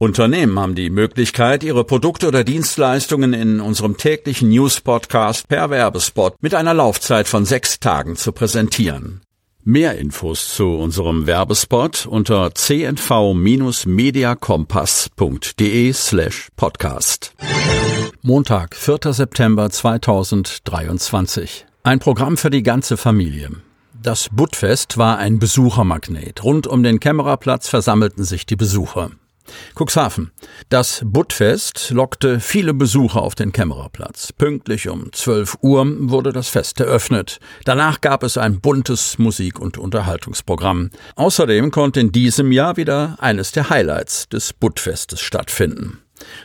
Unternehmen haben die Möglichkeit, ihre Produkte oder Dienstleistungen in unserem täglichen News-Podcast per Werbespot mit einer Laufzeit von sechs Tagen zu präsentieren. Mehr Infos zu unserem Werbespot unter cnv-mediakompass.de slash podcast. Montag, 4. September 2023. Ein Programm für die ganze Familie. Das Buttfest war ein Besuchermagnet. Rund um den Kämmererplatz versammelten sich die Besucher. Cuxhaven. Das Buttfest lockte viele Besucher auf den Kämmererplatz. Pünktlich um 12 Uhr wurde das Fest eröffnet. Danach gab es ein buntes Musik- und Unterhaltungsprogramm. Außerdem konnte in diesem Jahr wieder eines der Highlights des Buttfestes stattfinden.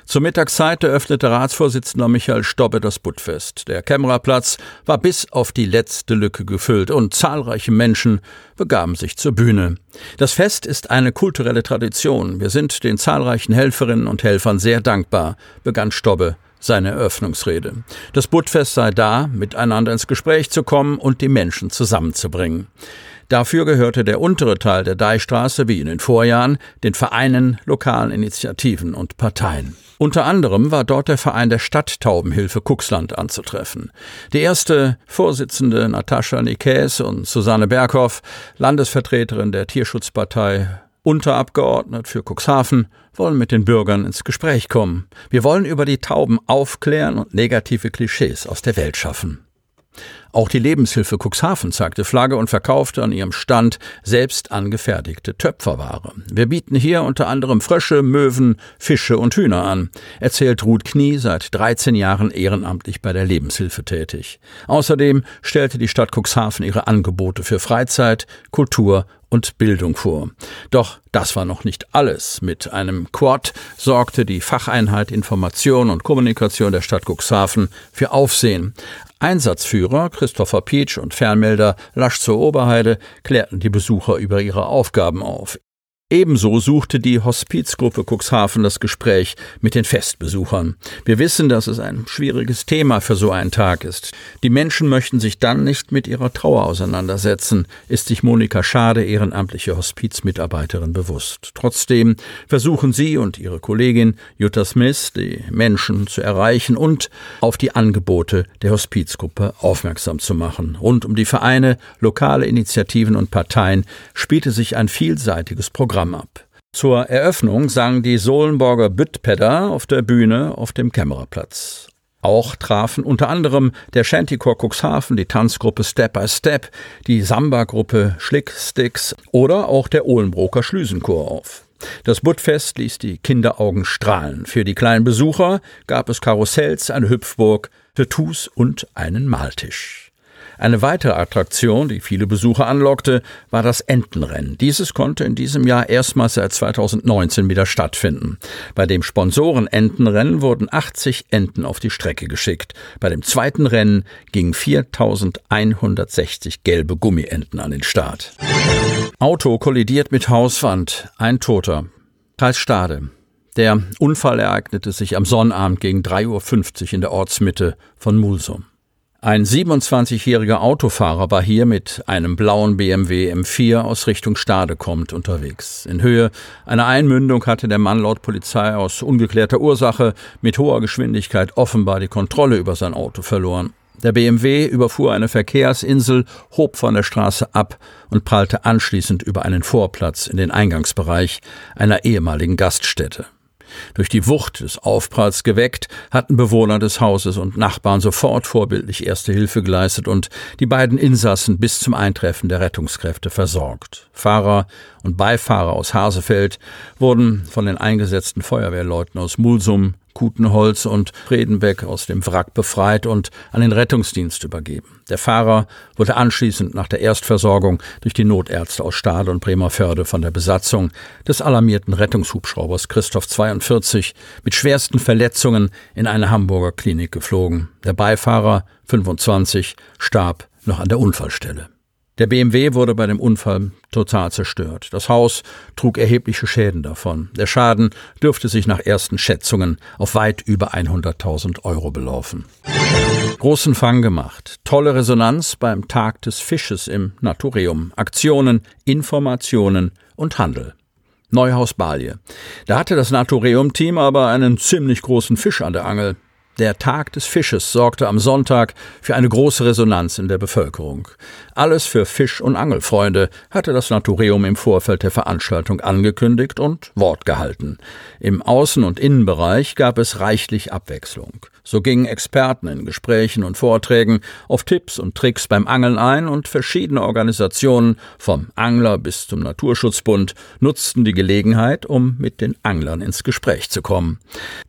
Zur Mittagszeit eröffnete Ratsvorsitzender Michael Stobbe das Buttfest. Der Kämmererplatz war bis auf die letzte Lücke gefüllt und zahlreiche Menschen begaben sich zur Bühne. Das Fest ist eine kulturelle Tradition. Wir sind den zahlreichen Helferinnen und Helfern sehr dankbar, begann Stobbe seine Eröffnungsrede. Das Buttfest sei da, miteinander ins Gespräch zu kommen und die Menschen zusammenzubringen. Dafür gehörte der untere Teil der Deichstraße wie in den Vorjahren den Vereinen, lokalen Initiativen und Parteien. Unter anderem war dort der Verein der Stadttaubenhilfe Kuxland anzutreffen. Die erste Vorsitzende Natascha Nikäs und Susanne Berghoff, Landesvertreterin der Tierschutzpartei Unterabgeordnet für Cuxhaven, wollen mit den Bürgern ins Gespräch kommen. Wir wollen über die Tauben aufklären und negative Klischees aus der Welt schaffen. Auch die Lebenshilfe Cuxhaven zeigte Flagge und verkaufte an ihrem Stand selbst angefertigte Töpferware. Wir bieten hier unter anderem Frösche, Möwen, Fische und Hühner an, erzählt Ruth Knie, seit 13 Jahren ehrenamtlich bei der Lebenshilfe tätig. Außerdem stellte die Stadt Cuxhaven ihre Angebote für Freizeit, Kultur und Bildung vor. Doch das war noch nicht alles. Mit einem Quad sorgte die Facheinheit Information und Kommunikation der Stadt Cuxhaven für Aufsehen. Einsatzführer Christopher Pietsch und Fernmelder Lasch zur Oberheide klärten die Besucher über ihre Aufgaben auf. Ebenso suchte die Hospizgruppe Cuxhaven das Gespräch mit den Festbesuchern. Wir wissen, dass es ein schwieriges Thema für so einen Tag ist. Die Menschen möchten sich dann nicht mit ihrer Trauer auseinandersetzen, ist sich Monika Schade, ehrenamtliche Hospizmitarbeiterin, bewusst. Trotzdem versuchen sie und ihre Kollegin Jutta Smith, die Menschen zu erreichen und auf die Angebote der Hospizgruppe aufmerksam zu machen. Rund um die Vereine, lokale Initiativen und Parteien spielte sich ein vielseitiges Programm Programm ab. Zur Eröffnung sang die Sohlenborger Büttpedder auf der Bühne auf dem Kämmererplatz. Auch trafen unter anderem der Shantycore Cuxhaven, die Tanzgruppe Step by Step, die Samba-Gruppe Schlicksticks oder auch der Ohlenbroker Schlüsenchor auf. Das Buttfest ließ die Kinderaugen strahlen. Für die kleinen Besucher gab es Karussells, eine Hüpfburg, Tattoos und einen Maltisch. Eine weitere Attraktion, die viele Besucher anlockte, war das Entenrennen. Dieses konnte in diesem Jahr erstmals seit 2019 wieder stattfinden. Bei dem Sponsoren-Entenrennen wurden 80 Enten auf die Strecke geschickt. Bei dem zweiten Rennen gingen 4160 gelbe Gummienten an den Start. Auto kollidiert mit Hauswand. Ein Toter. Kreis Stade. Der Unfall ereignete sich am Sonnabend gegen 3.50 Uhr in der Ortsmitte von Mulsum. Ein 27-jähriger Autofahrer war hier mit einem blauen BMW M4 aus Richtung Stade kommt unterwegs. In Höhe einer Einmündung hatte der Mann laut Polizei aus ungeklärter Ursache mit hoher Geschwindigkeit offenbar die Kontrolle über sein Auto verloren. Der BMW überfuhr eine Verkehrsinsel, hob von der Straße ab und prallte anschließend über einen Vorplatz in den Eingangsbereich einer ehemaligen Gaststätte. Durch die Wucht des Aufpralls geweckt, hatten Bewohner des Hauses und Nachbarn sofort vorbildlich erste Hilfe geleistet und die beiden Insassen bis zum Eintreffen der Rettungskräfte versorgt. Fahrer und Beifahrer aus Hasefeld wurden von den eingesetzten Feuerwehrleuten aus Mulsum, Kutenholz und Fredenbeck aus dem Wrack befreit und an den Rettungsdienst übergeben. Der Fahrer wurde anschließend nach der Erstversorgung durch die Notärzte aus Stade und Bremerförde von der Besatzung des alarmierten Rettungshubschraubers Christoph 42 mit schwersten Verletzungen in eine Hamburger Klinik geflogen. Der Beifahrer 25 starb noch an der Unfallstelle. Der BMW wurde bei dem Unfall total zerstört. Das Haus trug erhebliche Schäden davon. Der Schaden dürfte sich nach ersten Schätzungen auf weit über 100.000 Euro belaufen. Großen Fang gemacht. Tolle Resonanz beim Tag des Fisches im Naturium. Aktionen, Informationen und Handel. Neuhaus Balje. Da hatte das Naturium-Team aber einen ziemlich großen Fisch an der Angel. Der Tag des Fisches sorgte am Sonntag für eine große Resonanz in der Bevölkerung. Alles für Fisch- und Angelfreunde hatte das Naturium im Vorfeld der Veranstaltung angekündigt und Wort gehalten. Im Außen- und Innenbereich gab es reichlich Abwechslung. So gingen Experten in Gesprächen und Vorträgen auf Tipps und Tricks beim Angeln ein und verschiedene Organisationen, vom Angler bis zum Naturschutzbund, nutzten die Gelegenheit, um mit den Anglern ins Gespräch zu kommen.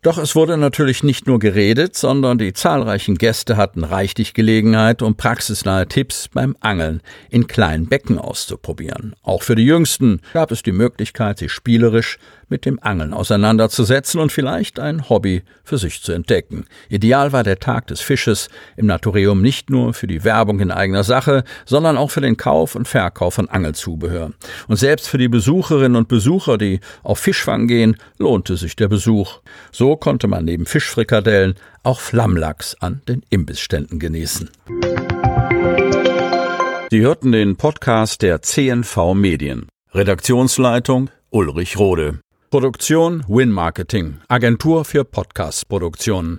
Doch es wurde natürlich nicht nur geredet, sondern die zahlreichen Gäste hatten reichlich Gelegenheit, um praxisnahe Tipps beim Angeln in kleinen Becken auszuprobieren. Auch für die Jüngsten gab es die Möglichkeit, sich spielerisch mit dem Angeln auseinanderzusetzen und vielleicht ein Hobby für sich zu entdecken. Ideal war der Tag des Fisches im Naturium nicht nur für die Werbung in eigener Sache, sondern auch für den Kauf und Verkauf von Angelzubehör. Und selbst für die Besucherinnen und Besucher, die auf Fischfang gehen, lohnte sich der Besuch. So konnte man neben Fischfrikadellen auch Flammlachs an den Imbissständen genießen. Sie hörten den Podcast der CNV Medien. Redaktionsleitung Ulrich Rode. Produktion Win Marketing, Agentur für Podcast-Produktionen.